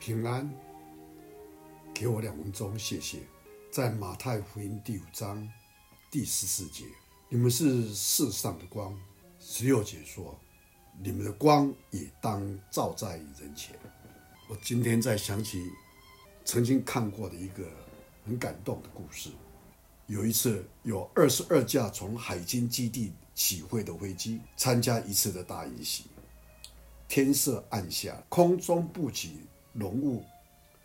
平安，给我两分钟，谢谢。在马太福音第五章第十四节，你们是世上的光。十六节说，你们的光也当照在人前。我今天在想起曾经看过的一个很感动的故事。有一次，有二十二架从海军基地起飞的飞机参加一次的大演习。天色暗下，空中布起。浓雾，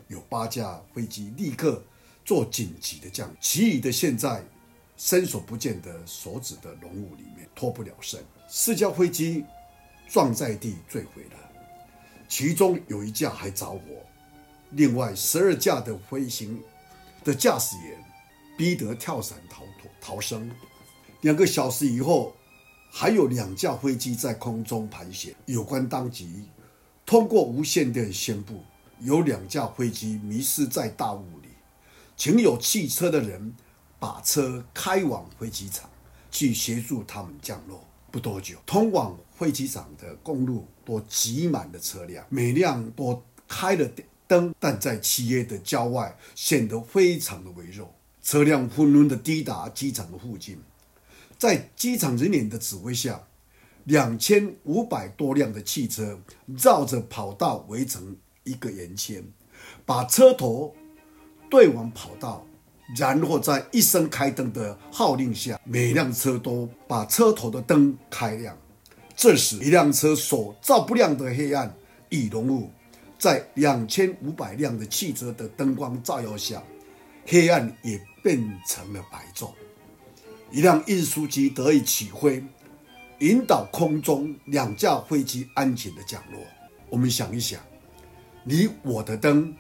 有八架飞机立刻做紧急的降落，其余的现在伸手不见得手指的浓雾里面脱不了身。四架飞机撞在地坠毁了，其中有一架还着火，另外十二架的飞行的驾驶员逼得跳伞逃脱逃生。两个小时以后，还有两架飞机在空中盘旋。有关当局通过无线电宣布。有两架飞机迷失在大雾里，请有汽车的人把车开往飞机场去协助他们降落。不多久，通往飞机场的公路都挤满了车辆，每辆都开了灯，但在漆黑的郊外显得非常的微弱。车辆纷纷的抵达机场的附近，在机场人员的指挥下，两千五百多辆的汽车绕着跑道围成。一个圆圈，把车头对往跑道，然后在一声开灯的号令下，每辆车都把车头的灯开亮。这时，一辆车所照不亮的黑暗已融入，在两千五百辆的汽车的灯光照耀下，黑暗也变成了白昼。一辆运输机得以起飞，引导空中两架飞机安全的降落。我们想一想。你我的灯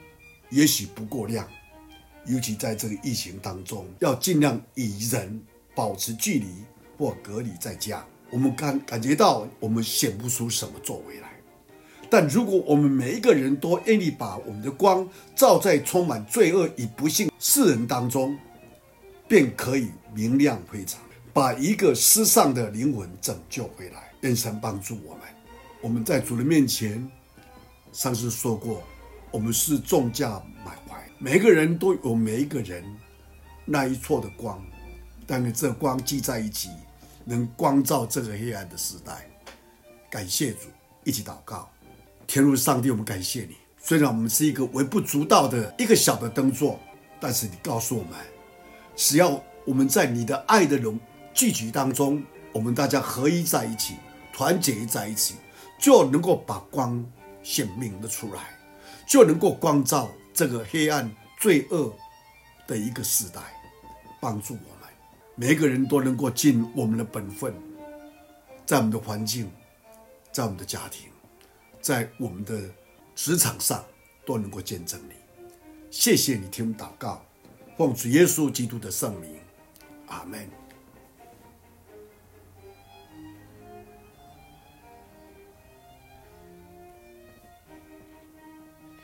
也许不够亮，尤其在这个疫情当中，要尽量与人保持距离或隔离在家。我们感感觉到我们显不出什么作为来，但如果我们每一个人都愿意把我们的光照在充满罪恶与不幸世人当中，便可以明亮非常，把一个失丧的灵魂拯救回来。愿神帮助我们，我们在主的面前。上次说过，我们是重价买回，每个人都有每一个人那一撮的光，但是这光聚在一起，能光照这个黑暗的时代。感谢主，一起祷告，天父上帝，我们感谢你。虽然我们是一个微不足道的一个小的灯座，但是你告诉我们，只要我们在你的爱的荣聚集当中，我们大家合一在一起，团结在一起，就能够把光。显明的出来，就能够光照这个黑暗罪恶的一个时代，帮助我们每个人都能够尽我们的本分，在我们的环境，在我们的家庭，在我们的职场上都能够见证你。谢谢你听我们祷告，奉主耶稣基督的圣名，阿门。